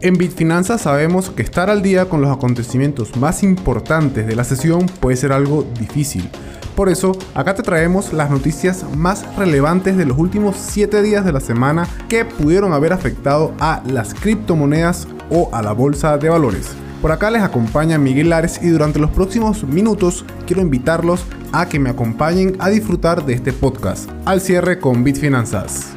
En Bitfinanzas sabemos que estar al día con los acontecimientos más importantes de la sesión puede ser algo difícil. Por eso, acá te traemos las noticias más relevantes de los últimos 7 días de la semana que pudieron haber afectado a las criptomonedas o a la bolsa de valores. Por acá les acompaña Miguel Lares y durante los próximos minutos quiero invitarlos a que me acompañen a disfrutar de este podcast. Al cierre con Bitfinanzas.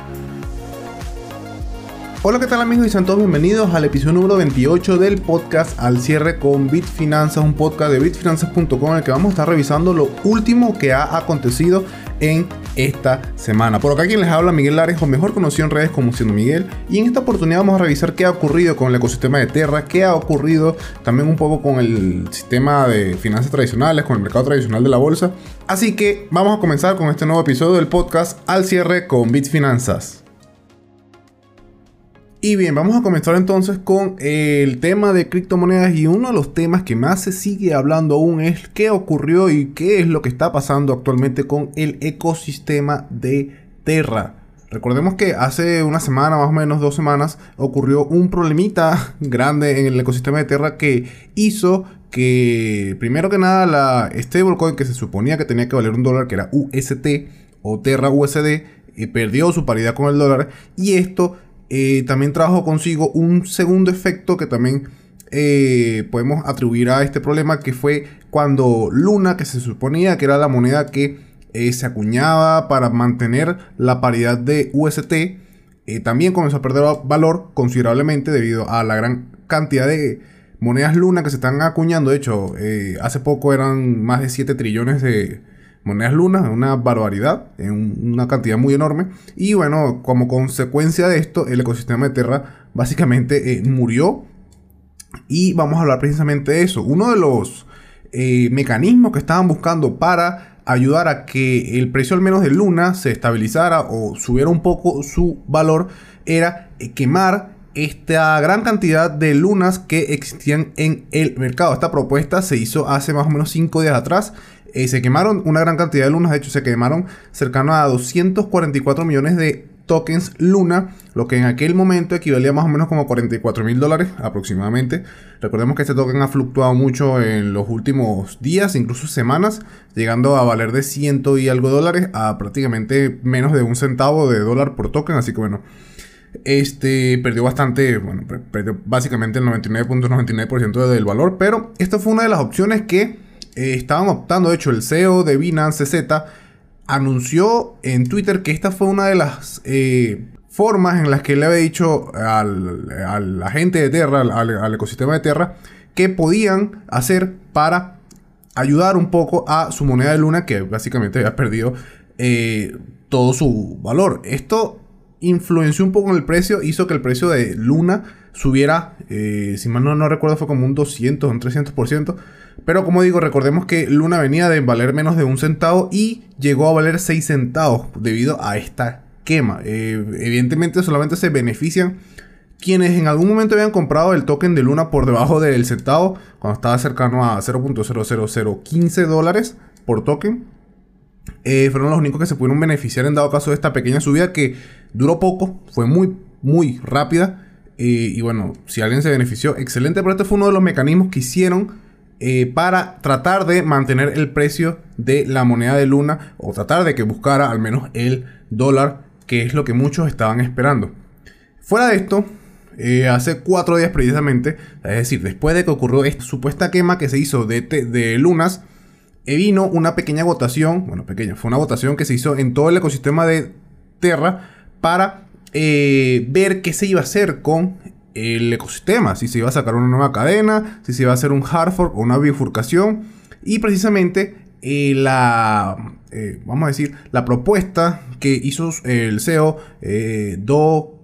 Hola, ¿qué tal amigos? Y sean bienvenidos al episodio número 28 del podcast Al cierre con Bitfinanzas, un podcast de bitfinanzas.com en el que vamos a estar revisando lo último que ha acontecido en esta semana. Por acá quien les habla Miguel Lares, o mejor conocido en redes como siendo Miguel, y en esta oportunidad vamos a revisar qué ha ocurrido con el ecosistema de Terra, qué ha ocurrido también un poco con el sistema de finanzas tradicionales, con el mercado tradicional de la bolsa. Así que vamos a comenzar con este nuevo episodio del podcast Al cierre con Bitfinanzas. Y bien, vamos a comenzar entonces con el tema de criptomonedas y uno de los temas que más se sigue hablando aún es qué ocurrió y qué es lo que está pasando actualmente con el ecosistema de Terra. Recordemos que hace una semana, más o menos dos semanas, ocurrió un problemita grande en el ecosistema de Terra que hizo que, primero que nada, la stablecoin que se suponía que tenía que valer un dólar, que era UST o Terra USD, eh, perdió su paridad con el dólar y esto eh, también trajo consigo un segundo efecto que también eh, podemos atribuir a este problema, que fue cuando Luna, que se suponía que era la moneda que eh, se acuñaba para mantener la paridad de UST, también comenzó a perder valor considerablemente debido a la gran cantidad de monedas Luna que se están acuñando. De hecho, hace poco eran más de 7 trillones de, monedas lunas, una barbaridad, en una cantidad muy enorme. Y bueno, como consecuencia de esto, el ecosistema de Terra básicamente eh, murió. Y vamos a hablar precisamente de eso. Uno de los eh, mecanismos que estaban buscando para ayudar a que el precio al menos de Luna se estabilizara o subiera un poco su valor era eh, quemar esta gran cantidad de lunas que existían en el mercado. Esta propuesta se hizo hace más o menos 5 días atrás eh, se quemaron una gran cantidad de lunas, de hecho se quemaron cercano a 244 millones de tokens Luna, lo que en aquel momento equivalía más o menos como 44 mil dólares aproximadamente. Recordemos que este token ha fluctuado mucho en los últimos días, incluso semanas, llegando a valer de ciento y algo dólares a prácticamente menos de un centavo de dólar por token, así que bueno. Este perdió bastante, bueno, perdió básicamente el 99.99% del valor, pero esta fue una de las opciones que eh, estaban optando, de hecho el CEO de Binance Z anunció en Twitter que esta fue una de las eh, formas en las que le había dicho al, a la gente de Terra, al, ecosistema de Terra, que podían hacer para ayudar un poco a su moneda de luna que básicamente había perdido eh, todo su valor. Esto influenció un poco en el precio, hizo que el precio de luna subiera, si mal no, no recuerdo, fue como un 200, un 300%. Pero como digo, recordemos que Luna venía de valer menos de un centavo y llegó a valer 6 centavos debido a esta quema. Eh, evidentemente solamente se benefician quienes en algún momento habían comprado el token de Luna por debajo del centavo, cuando estaba cercano a 0.00015 dólares por token. Eh, fueron los únicos que se pudieron beneficiar en dado caso de esta pequeña subida que duró poco, fue muy, muy rápida. Eh, y bueno, si alguien se benefició, excelente, pero este fue uno de los mecanismos que hicieron eh, para tratar de mantener el precio de la moneda de Luna o tratar de que buscara al menos el dólar, que es lo que muchos estaban esperando. Fuera de esto, hace cuatro días precisamente, es decir, después de que ocurrió esta supuesta quema que se hizo de, de lunas, vino una pequeña votación, bueno, pequeña, fue una votación que se hizo en todo el ecosistema de Terra para ver qué se iba a hacer con el ecosistema, si se iba a sacar una nueva cadena, si se iba a hacer un hard fork o una bifurcación. Y precisamente eh, la, eh, vamos a decir, la propuesta que hizo el CEO eh, Do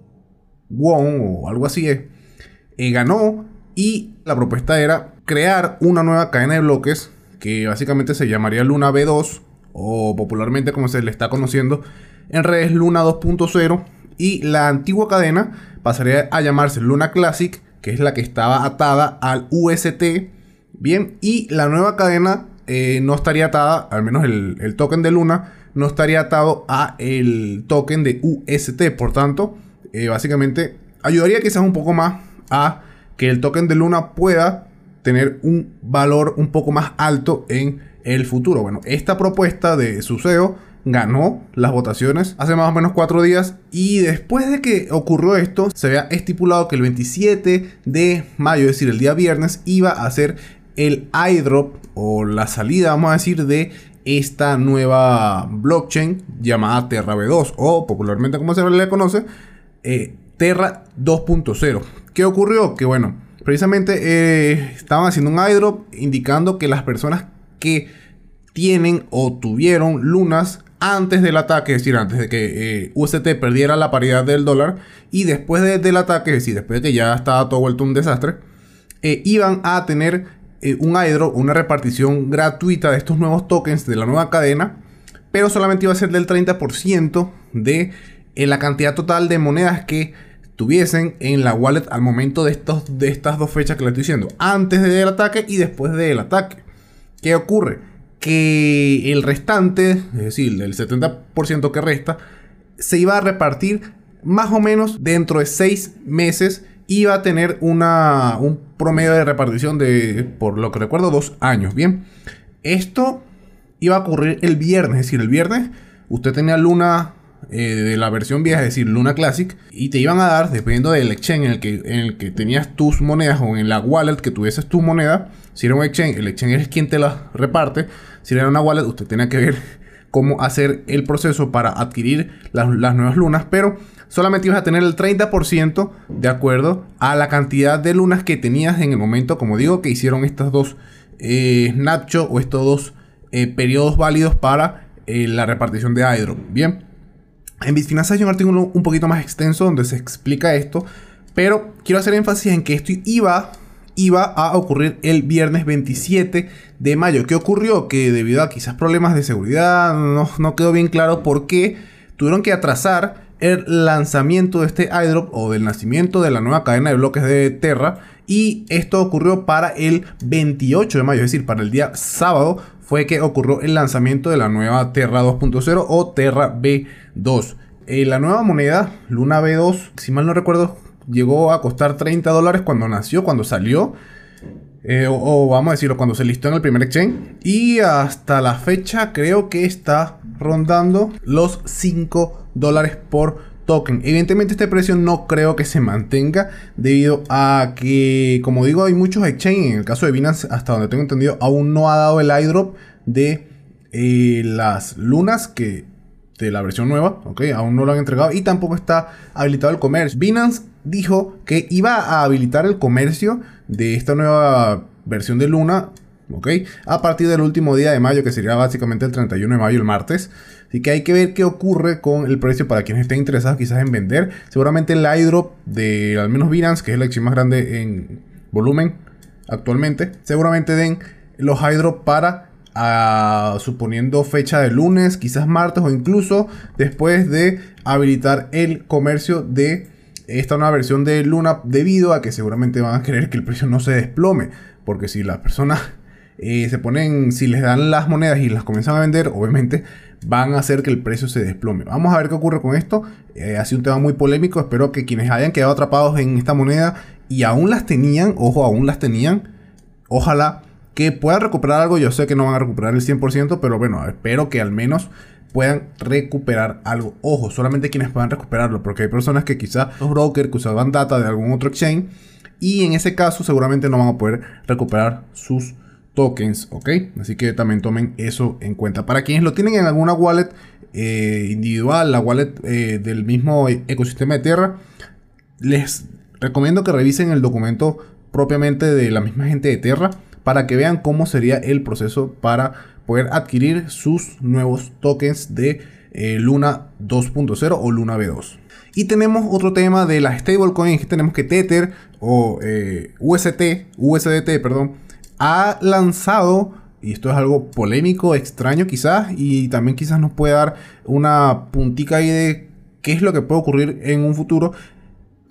Wong o algo así ganó y la propuesta era crear una nueva cadena de bloques que básicamente se llamaría Luna B2 o popularmente como se le está conociendo en redes Luna 2.0 y la antigua cadena pasaría a llamarse Luna Classic, que es la que estaba atada al UST. Bien, y la nueva cadena eh, no estaría atada, al menos el, token de Luna, no estaría atado a el token de UST. Por tanto, eh, básicamente ayudaría quizás un poco más a que el token de Luna pueda tener un valor un poco más alto en el futuro. Bueno, esta propuesta de su CEO ganó las votaciones hace más o menos cuatro días y después de que ocurrió esto se había estipulado que el 27 de mayo, es decir, el día viernes, iba a ser el iDrop o la salida, vamos a decir, de esta nueva blockchain llamada Terra V2 o popularmente como se le conoce, eh, Terra 2.0. ¿Qué ocurrió? Que bueno, precisamente eh, estaban haciendo un iDrop indicando que las personas que tienen o tuvieron lunas antes del ataque, es decir, antes de que eh, UST perdiera la paridad del dólar y después del ataque, es decir, después de que ya estaba todo vuelto un desastre, iban a tener eh, un airdrop, una repartición gratuita de estos nuevos tokens de la nueva cadena, pero solamente iba a ser del 30% de eh, la cantidad total de monedas que tuviesen en la wallet al momento de, de estas dos fechas que le estoy diciendo, antes del ataque y después del ataque. ¿Qué ocurre? Que el restante, es decir, el 70% que resta, se iba a repartir más o menos dentro de 6 meses iba a tener una, un promedio de repartición de, por lo que recuerdo, dos años. Bien, esto iba a ocurrir el viernes, es decir, el viernes usted tenía Luna eh, de la versión vieja, es decir, Luna Classic, y te iban a dar, dependiendo del exchange en el, que, en el que tenías tus monedas o en la wallet que tuvieses tu moneda, si era un exchange, el exchange es quien te la reparte, si era una wallet, usted tenía que ver cómo hacer el proceso para adquirir las, las nuevas lunas, pero solamente ibas a tener el 30% de acuerdo a la cantidad de lunas que tenías en el momento, como digo, que hicieron estos dos eh, o estos dos eh, periodos válidos para eh, la repartición de Hydro. Bien, en Bitfinance hay un artículo un poquito más extenso donde se explica esto, pero quiero hacer énfasis en que esto iba iba a ocurrir el viernes 27 de mayo. ¿Qué ocurrió? Que debido a quizás problemas de seguridad, no, no quedó bien claro por qué tuvieron que atrasar el lanzamiento de este airdrop o del nacimiento de la nueva cadena de bloques de Terra. Y esto ocurrió para el 28 de mayo, es decir, para el día sábado fue que ocurrió el lanzamiento de la nueva Terra 2.0 o Terra B2. Eh, la nueva moneda, Luna B2, si mal no recuerdo, llegó a costar 30 dólares cuando nació, cuando salió. Eh, o, o, vamos a decirlo, cuando se listó en el primer exchange. Y hasta la fecha creo que está rondando los 5 dólares por token. Evidentemente este precio no creo que se mantenga debido a que, como digo, hay muchos exchanges. En el caso de Binance, hasta donde tengo entendido, aún no ha dado el iDrop de eh, las lunas que de la versión nueva, ok, aún no lo han entregado y tampoco está habilitado el comercio. Binance dijo que iba a habilitar el comercio de esta nueva versión de Luna, ok, a partir del último día de mayo, que sería básicamente el 31 de mayo, el martes. Así que hay que ver qué ocurre con el precio para quienes estén interesados quizás en vender. Seguramente el iDrop de al menos Binance, que es la exchange más grande en volumen actualmente, seguramente den los iDrop para ah, suponiendo fecha de lunes, quizás martes o incluso después de habilitar el comercio de esta nueva versión de Luna debido a que seguramente van a querer que el precio no se desplome. Porque si las personas eh, se ponen, si les dan las monedas y las comienzan a vender, obviamente van a hacer que el precio se desplome. Vamos a ver qué ocurre con esto. Eh, ha sido un tema muy polémico. Espero que quienes hayan quedado atrapados en esta moneda y aún las tenían, ojo, aún las tenían, ojalá que puedan recuperar algo. Yo sé que no van a recuperar el 100%, pero bueno, espero que al menos puedan recuperar algo. Ojo, solamente quienes puedan recuperarlo, porque hay personas que quizás los brokers que usaban data de algún otro exchange y en ese caso seguramente no van a poder recuperar sus tokens, ¿ok? Así que también tomen eso en cuenta. Para quienes lo tienen en alguna wallet eh, individual, la wallet eh, del mismo ecosistema de Terra, les recomiendo que revisen el documento propiamente de la misma gente de Terra para que vean cómo sería el proceso para poder adquirir sus nuevos tokens de eh, Luna 2.0 o Luna B2. Y tenemos otro tema de las stablecoins que tenemos que Tether o UST, USDT, perdón, ha lanzado, y esto es algo polémico, extraño quizás, y también quizás nos puede dar una puntica ahí de qué es lo que puede ocurrir en un futuro,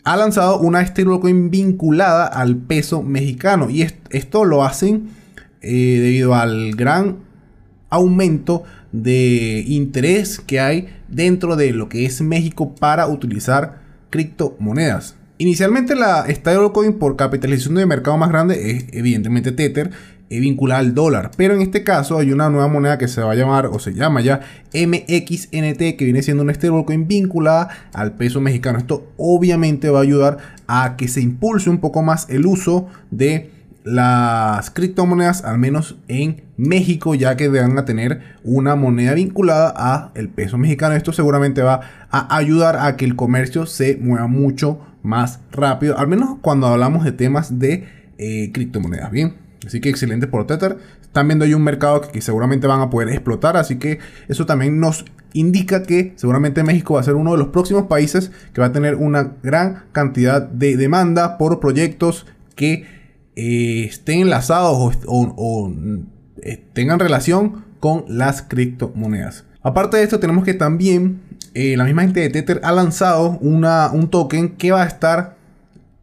ha lanzado una stablecoin vinculada al peso mexicano. Y esto lo hacen eh, debido al gran aumento de interés que hay dentro de lo que es México para utilizar criptomonedas. Inicialmente la stablecoin por capitalización de mercado más grande es evidentemente Tether, vinculada al dólar. Pero en este caso hay una nueva moneda que se va a llamar o se llama ya MXNT que viene siendo una stablecoin vinculada al peso mexicano. Esto obviamente va a ayudar a que se impulse un poco más el uso de las criptomonedas, al menos en México, ya que van a tener una moneda vinculada a el peso mexicano. Esto seguramente va a ayudar a que el comercio se mueva mucho más rápido, al menos cuando hablamos de temas de eh, criptomonedas. Bien, así que excelente por Tether. Están viendo ahí un mercado que, seguramente van a poder explotar, así que eso también nos indica que seguramente México va a ser uno de los próximos países que va a tener una gran cantidad de demanda por proyectos que eh, estén enlazados o, eh, tengan relación con las criptomonedas. Aparte de esto, tenemos que también eh, la misma gente de Tether ha lanzado una, un token que va a estar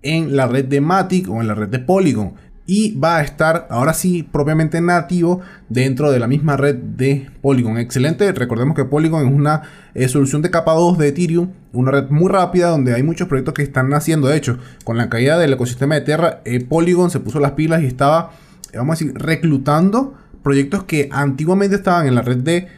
en la red de Matic o en la red de Polygon. Y va a estar ahora sí propiamente nativo dentro de la misma red de Polygon. Excelente. Recordemos que Polygon es una eh, solución de capa 2 de Ethereum. Una red muy rápida donde hay muchos proyectos que están naciendo. De hecho, con la caída del ecosistema de Terra, eh, Polygon se puso las pilas y estaba, vamos a decir, reclutando proyectos que antiguamente estaban en la red de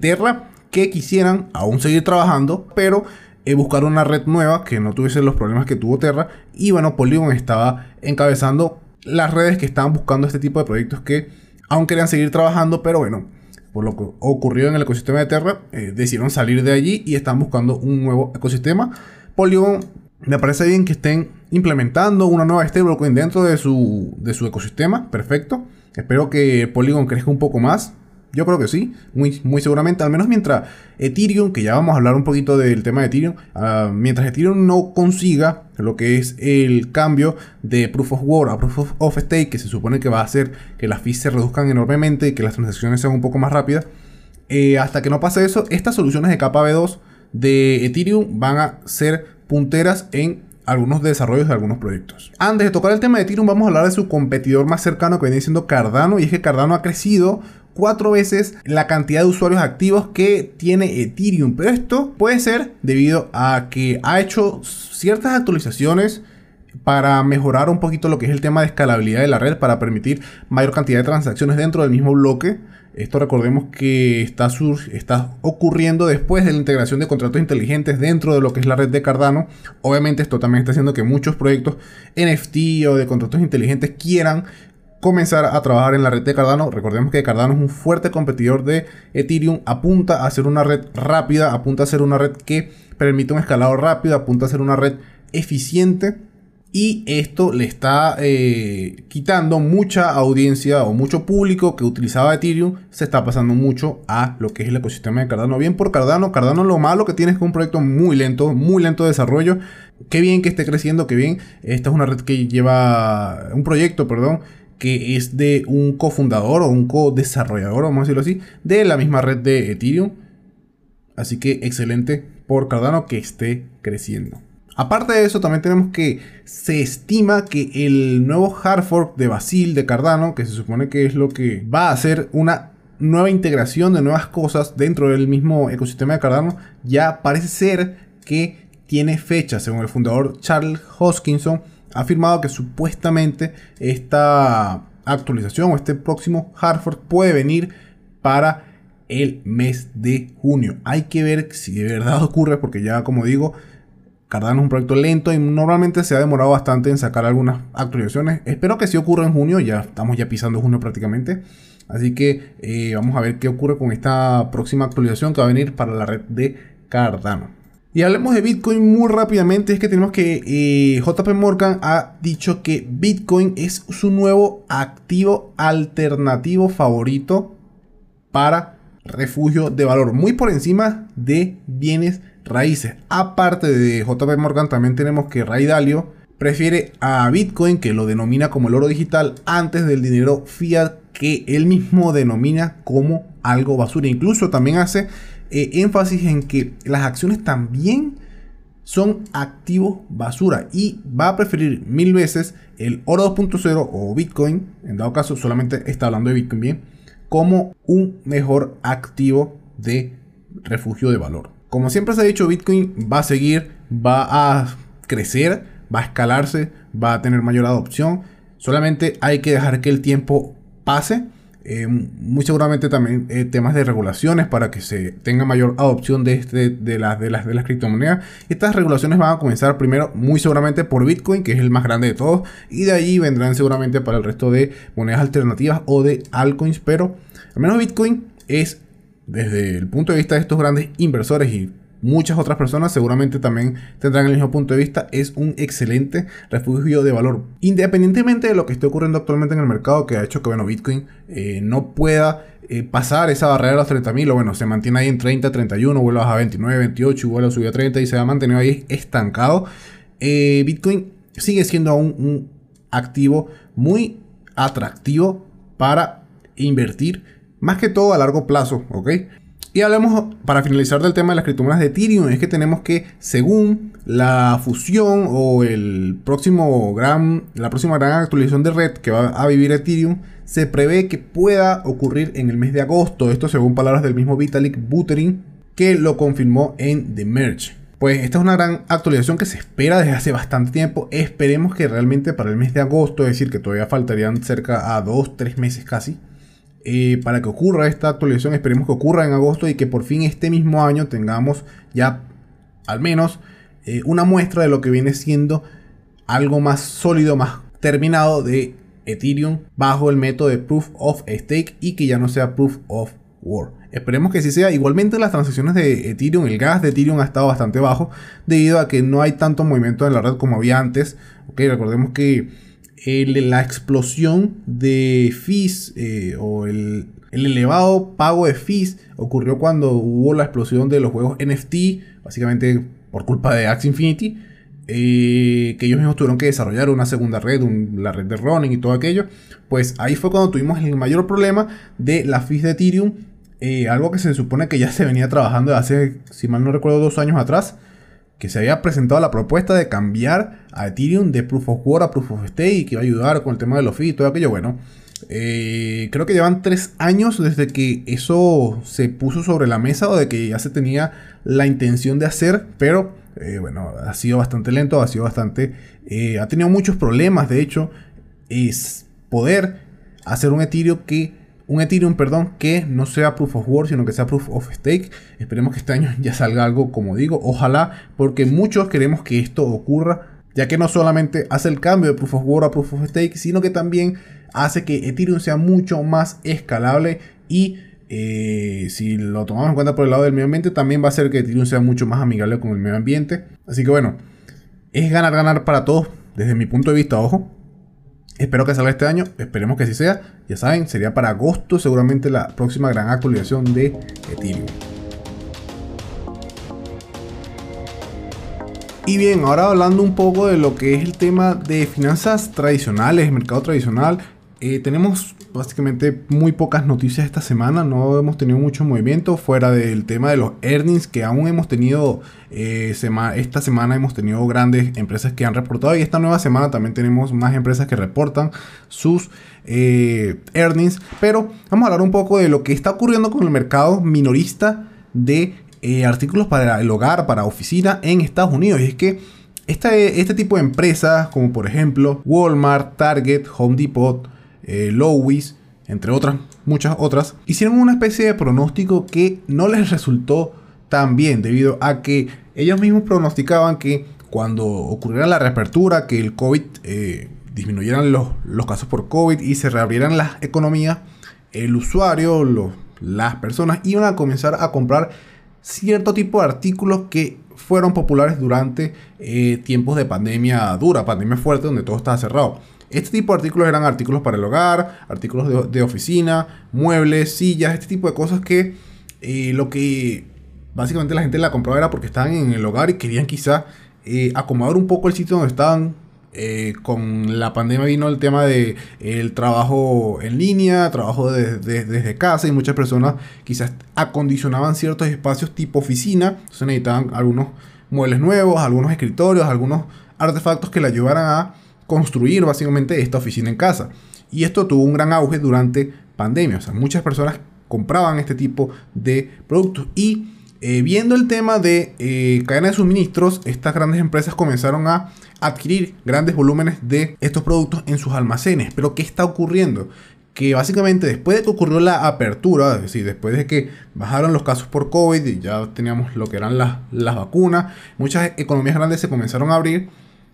Terra que quisieran aún seguir trabajando, pero eh, buscar una red nueva que no tuviese los problemas que tuvo Terra. Y bueno, Polygon estaba encabezando las redes que estaban buscando este tipo de proyectos que aún querían seguir trabajando, pero bueno, por lo que ocurrió en el ecosistema de Terra, eh, decidieron salir de allí y están buscando un nuevo ecosistema. Polygon me parece bien que estén implementando una nueva stablecoin dentro de su, de su ecosistema, perfecto. Espero que Polygon crezca un poco más. Yo creo que sí, muy, muy seguramente, al menos mientras Ethereum, que ya vamos a hablar un poquito del tema de Ethereum, ah, mientras Ethereum no consiga lo que es el cambio de Proof of Work a Proof of, Stake, que se supone que va a hacer que las fees se reduzcan enormemente y que las transacciones sean un poco más rápidas, eh, hasta que no pase eso, estas soluciones de capa B2 de Ethereum van a ser punteras en algunos desarrollos de algunos proyectos. Antes de tocar el tema de Ethereum, vamos a hablar de su competidor más cercano que viene siendo Cardano. Y es que Cardano ha crecido cuatro veces la cantidad de usuarios activos que tiene Ethereum. Pero esto puede ser debido a que ha hecho ciertas actualizaciones para mejorar un poquito lo que es el tema de escalabilidad de la red para permitir mayor cantidad de transacciones dentro del mismo bloque. Esto recordemos que está, está ocurriendo después de la integración de contratos inteligentes dentro de lo que es la red de Cardano. Obviamente esto también está haciendo que muchos proyectos NFT o de contratos inteligentes quieran comenzar a trabajar en la red de Cardano. Recordemos que Cardano es un fuerte competidor de Ethereum, apunta a ser una red rápida, apunta a ser una red que permite un escalado rápido, apunta a ser una red eficiente. Y esto le está eh, quitando mucha audiencia o mucho público que utilizaba Ethereum. Se está pasando mucho a lo que es el ecosistema de Cardano. Bien por Cardano. Cardano lo malo que tiene es que es un proyecto muy lento, muy lento de desarrollo. Qué bien que esté creciendo, qué bien. Esta es una red que lleva, un proyecto, perdón, que es de un cofundador o un co-desarrollador, vamos a decirlo así, de la misma red de Ethereum. Así que excelente por Cardano que esté creciendo. Aparte de eso, también tenemos que se estima que el nuevo hard fork de Basil de Cardano, que se supone que es lo que va a hacer una nueva integración de nuevas cosas dentro del mismo ecosistema de Cardano, ya parece ser que tiene fecha, según el fundador Charles Hoskinson, ha afirmado que supuestamente esta actualización o este próximo hardware puede venir para el mes de junio. Hay que ver si de verdad ocurre porque ya como digo, Cardano es un proyecto lento y normalmente se ha demorado bastante en sacar algunas actualizaciones. Espero que sí ocurra en junio, ya estamos ya pisando junio prácticamente. Así que eh, vamos a ver qué ocurre con esta próxima actualización que va a venir para la red de Cardano. Y hablemos de Bitcoin muy rápidamente, es que tenemos que eh, JP Morgan ha dicho que Bitcoin es su nuevo activo alternativo favorito para refugio de valor, muy por encima de bienes raíces. Aparte de JP Morgan, también tenemos que Ray Dalio prefiere a Bitcoin, que lo denomina como el oro digital, antes del dinero fiat que él mismo denomina como algo basura. Incluso también hace eh, énfasis en que las acciones también son activos basura y va a preferir mil veces el oro 2.0 o Bitcoin, en dado caso solamente está hablando de Bitcoin bien, como un mejor activo de refugio de valor. Como siempre se ha dicho, Bitcoin va a seguir, va a crecer, va a escalarse, va a tener mayor adopción. Solamente hay que dejar que el tiempo pase eh, muy seguramente también eh, temas de regulaciones para que se tenga mayor adopción de, este, de, las, de, las, de las criptomonedas. Estas regulaciones van a comenzar primero muy seguramente por Bitcoin, que es el más grande de todos, y de ahí vendrán seguramente para el resto de monedas alternativas o de altcoins, pero al menos Bitcoin es desde el punto de vista de estos grandes inversores y muchas otras personas seguramente también tendrán el mismo punto de vista. Es un excelente refugio de valor. Independientemente de lo que esté ocurriendo actualmente en el mercado, que ha hecho que bueno, Bitcoin eh, no pueda eh, pasar esa barrera de los 30.000, o bueno, se mantiene ahí en 30, 31, vuelve a bajar a 29, 28, vuelve a subir a 30 y se ha mantenido ahí estancado. Eh, Bitcoin sigue siendo aún un activo muy atractivo para invertir, más que todo a largo plazo, ¿ok? Y hablemos, para finalizar del tema de las criptomonedas de Ethereum, es que tenemos que, según la fusión o el próximo gran, la próxima gran actualización de red que va a vivir Ethereum, se prevé que pueda ocurrir en el mes de agosto. Esto según palabras del mismo Vitalik Buterin, que lo confirmó en The Merge. Pues esta es una gran actualización que se espera desde hace bastante tiempo. Esperemos que realmente para el mes de agosto, es decir, que todavía faltarían cerca a 2-3 meses casi, eh, para que ocurra esta actualización. Esperemos que ocurra en agosto y que por fin este mismo año tengamos ya al menos eh, una muestra de lo que viene siendo algo más sólido, más terminado de Ethereum bajo el método de Proof of Stake y que ya no sea Proof of Work. Esperemos que así sea. Igualmente las transacciones de Ethereum, el gas de Ethereum ha estado bastante bajo debido a que no hay tanto movimiento en la red como había antes. Ok, recordemos que la explosión de fees eh, o el, elevado pago de fees ocurrió cuando hubo la explosión de los juegos NFT, básicamente por culpa de Axie Infinity, eh, que ellos mismos tuvieron que desarrollar una segunda red, la red de running y todo aquello. Pues ahí fue cuando tuvimos el mayor problema de la fees de Ethereum, eh, algo que se supone que ya se venía trabajando hace, si mal no recuerdo, dos años atrás que se había presentado la propuesta de cambiar a Ethereum de Proof of Work a Proof of Stake y que iba a ayudar con el tema de los fees y todo aquello. Bueno, eh, creo que llevan tres años desde que eso se puso sobre la mesa o de que ya se tenía la intención de hacer, pero eh, bueno, ha sido bastante lento, ha sido bastante... Eh, ha tenido muchos problemas, de hecho, es poder hacer un Ethereum que un Ethereum, perdón, que no sea Proof of Work, sino que sea Proof of Stake. Esperemos que este año ya salga algo, como digo, ojalá, porque muchos queremos que esto ocurra, ya que no solamente hace el cambio de Proof of Work a Proof of Stake, sino que también hace que Ethereum sea mucho más escalable y eh, si lo tomamos en cuenta por el lado del medio ambiente, también va a hacer que Ethereum sea mucho más amigable con el medio ambiente. Así que bueno, es ganar, ganar para todos, desde mi punto de vista, ojo. Espero que salga este año, esperemos que así sea. Ya saben, sería para agosto seguramente la próxima gran actualización de Ethereum. Y bien, ahora hablando un poco de lo que es el tema de finanzas tradicionales, mercado tradicional, eh, tenemos básicamente muy pocas noticias esta semana, no hemos tenido mucho movimiento fuera del tema de los earnings que aún hemos tenido, eh, esta semana hemos tenido grandes empresas que han reportado y esta nueva semana también tenemos más empresas que reportan sus eh, earnings, pero vamos a hablar un poco de lo que está ocurriendo con el mercado minorista de eh, artículos para el hogar, para oficina en Estados Unidos. Y es que este, este tipo de empresas como por ejemplo Walmart, Target, Home Depot, eh, Lois, entre otras, muchas otras, hicieron una especie de pronóstico que no les resultó tan bien debido a que ellos mismos pronosticaban que cuando ocurriera la reapertura, que el COVID eh, disminuyeran los, los, casos por COVID y se reabrieran las economías, el usuario, las personas iban a comenzar a comprar cierto tipo de artículos que fueron populares durante eh, tiempos de pandemia dura, pandemia fuerte, donde todo estaba cerrado. Este tipo de artículos eran artículos para el hogar, artículos de, oficina, muebles, sillas, este tipo de cosas que eh, lo que básicamente la gente la compraba era porque estaban en el hogar y querían quizá eh, acomodar un poco el sitio donde estaban. Eh, con la pandemia vino el tema de el trabajo en línea, trabajo desde casa y muchas personas quizás acondicionaban ciertos espacios tipo oficina, entonces necesitaban algunos muebles nuevos, algunos escritorios, algunos artefactos que le ayudaran a construir básicamente esta oficina en casa. Y esto tuvo un gran auge durante pandemia. O sea, muchas personas compraban este tipo de productos. Y eh, viendo el tema de eh, cadena de suministros, estas grandes empresas comenzaron a adquirir grandes volúmenes de estos productos en sus almacenes. Pero ¿qué está ocurriendo? que básicamente después de que ocurrió la apertura, es decir, después de que bajaron los casos por COVID y ya teníamos lo que eran las, las vacunas, muchas economías grandes se comenzaron a abrir,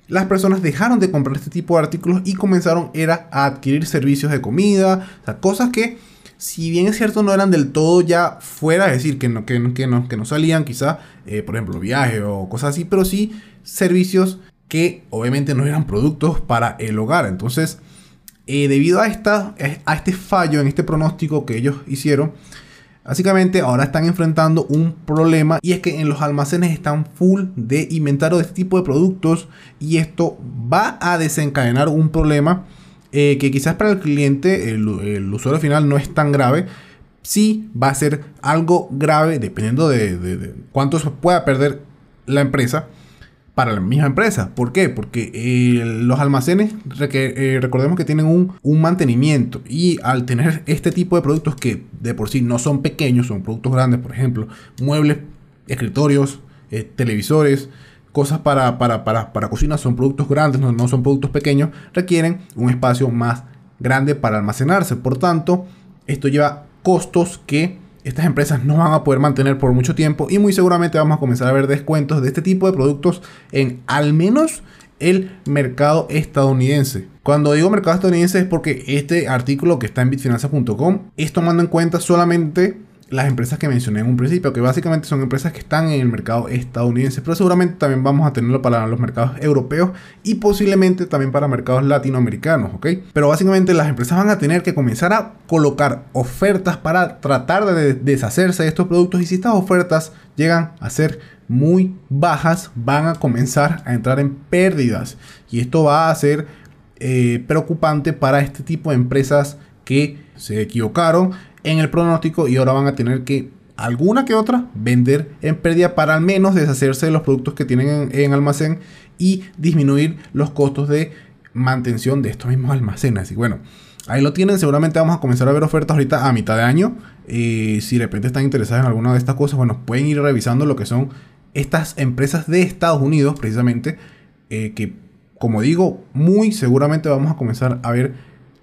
las personas dejaron de comprar este tipo de artículos y comenzaron era a adquirir servicios de comida, o sea, cosas que si bien es cierto no eran del todo ya fuera, es decir, que no, que, que no, que no salían quizá, eh, por ejemplo, viajes o cosas así, pero sí servicios que obviamente no eran productos para el hogar. Entonces, eh, debido a, esta, a este fallo en este pronóstico que ellos hicieron, básicamente ahora están enfrentando un problema y es que en los almacenes están full de inventario de este tipo de productos y esto va a desencadenar un problema eh, que quizás para el cliente, el, usuario final no es tan grave, sí va a ser algo grave dependiendo de, de cuánto se pueda perder la empresa para la misma empresa. ¿Por qué? Porque eh, los almacenes, eh, recordemos que tienen un, mantenimiento y al tener este tipo de productos que de por sí no son pequeños, son productos grandes, por ejemplo, muebles, escritorios, eh, televisores, cosas para, para, para, cocina, son productos grandes, no, no son productos pequeños, requieren un espacio más grande para almacenarse. Por tanto, esto lleva costos que estas empresas no van a poder mantener por mucho tiempo y muy seguramente vamos a comenzar a ver descuentos de este tipo de productos en al menos el mercado estadounidense. Cuando digo mercado estadounidense es porque este artículo que está en bitfinanzas.com es tomando en cuenta solamente las empresas que mencioné en un principio, que básicamente son empresas que están en el mercado estadounidense, pero seguramente también vamos a tenerlo para los mercados europeos y posiblemente también para mercados latinoamericanos, ¿ok? Pero básicamente las empresas van a tener que comenzar a colocar ofertas para tratar de deshacerse de estos productos y si estas ofertas llegan a ser muy bajas, van a comenzar a entrar en pérdidas y esto va a ser eh, preocupante para este tipo de empresas que se equivocaron en el pronóstico y ahora van a tener que alguna que otra vender en pérdida para al menos deshacerse de los productos que tienen en, almacén y disminuir los costos de mantención de estos mismos almacenes. Y bueno, ahí lo tienen. Seguramente vamos a comenzar a ver ofertas ahorita a mitad de año. y si de repente están interesados en alguna de estas cosas, bueno, pueden ir revisando lo que son estas empresas de Estados Unidos, precisamente, eh, que como digo, muy seguramente vamos a comenzar a ver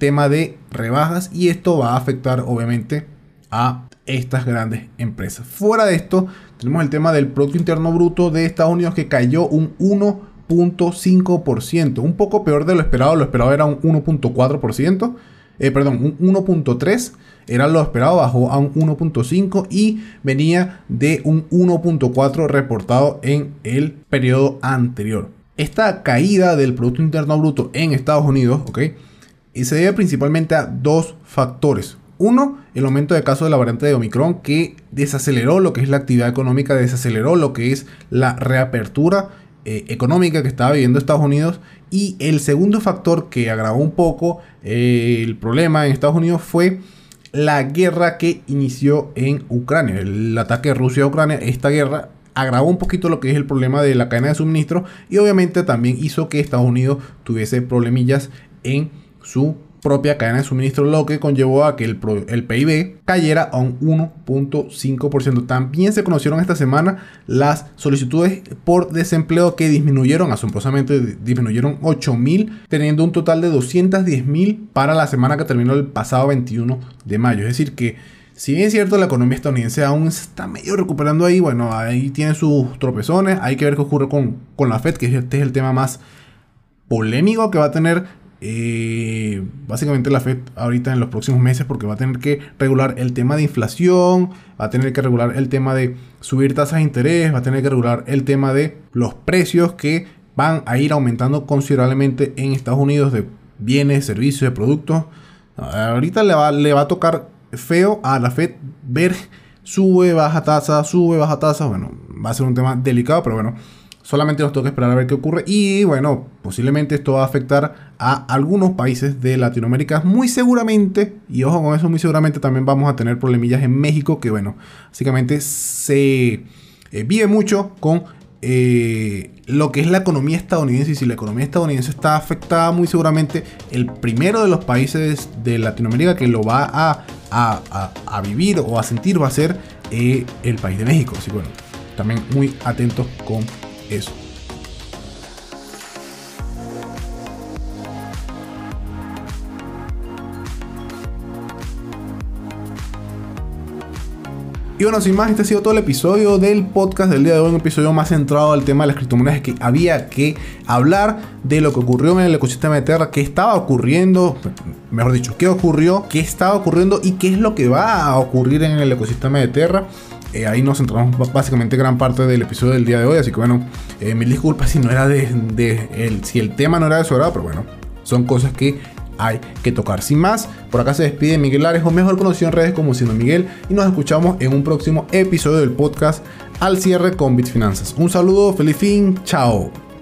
tema de rebajas y esto va a afectar obviamente a estas grandes empresas. Fuera de esto, tenemos el tema del Producto Interno Bruto de Estados Unidos que cayó un 1.5%, un poco peor de lo esperado, lo esperado era un 1.4%, eh, perdón, un 1.3%. Era lo esperado, bajó a un 1.5 y venía de un 1.4 reportado en el periodo anterior. Esta caída del Producto Interno Bruto en Estados Unidos, ¿ok? Y se debe principalmente a dos factores. Uno, el aumento de casos de la variante de Omicron que desaceleró lo que es la actividad económica, desaceleró lo que es la reapertura eh, económica que estaba viviendo Estados Unidos. Y el segundo factor que agravó un poco eh, el problema en Estados Unidos fue la guerra que inició en Ucrania, el ataque de Rusia a Ucrania. Esta guerra agravó un poquito lo que es el problema de la cadena de suministro y obviamente también hizo que Estados Unidos tuviese problemillas en su propia cadena de suministro, lo que conllevó a que el, PIB cayera a un 1.5%. También se conocieron esta semana las solicitudes por desempleo que disminuyeron asombrosamente, disminuyeron 8.000, teniendo un total de 210.000 para la semana que terminó el pasado 21 de mayo. Es decir que si bien es cierto, la economía estadounidense aún está medio recuperando ahí, bueno, ahí tiene sus tropezones, hay que ver qué ocurre con, con la Fed, que este es el tema más polémico que va a tener eh, básicamente la Fed ahorita en los próximos meses porque va a tener que regular el tema de inflación, va a tener que regular el tema de subir tasas de interés, va a tener que regular el tema de los precios que van a ir aumentando considerablemente en Estados Unidos de bienes, servicios, productos. Ahorita le va, le va a tocar feo a la Fed ver sube, baja tasa, sube, baja tasa. Bueno, va a ser un tema delicado, pero bueno Solamente nos toca esperar a ver qué ocurre. Y bueno, posiblemente esto va a afectar a algunos países de Latinoamérica. Muy seguramente, y ojo con eso, muy seguramente también vamos a tener problemillas en México. Que bueno, básicamente se eh, vive mucho con eh, lo que es la economía estadounidense. Y si la economía estadounidense está afectada, muy seguramente el primero de los países de Latinoamérica que lo va a, a, vivir o a sentir va a ser eh, el país de México. Así bueno, también muy atentos con eso. Y bueno, sin más, este ha sido todo el episodio del podcast del día de hoy, un episodio más centrado al tema de las criptomonedas que había que hablar de lo que ocurrió en el ecosistema de Terra, qué estaba ocurriendo, mejor dicho, qué ocurrió, qué estaba ocurriendo y qué es lo que va a ocurrir en el ecosistema de Terra. Eh, ahí nos centramos básicamente gran parte del episodio del día de hoy, así que bueno, eh, mil disculpas si no era de, el, si el tema no era de su agrado, pero bueno, son cosas que hay que tocar. Sin más, por acá se despide Miguel Ares, o mejor conocido en redes como Sino Miguel, y nos escuchamos en un próximo episodio del podcast al cierre con Bitfinanzas. Un saludo, feliz fin, chao.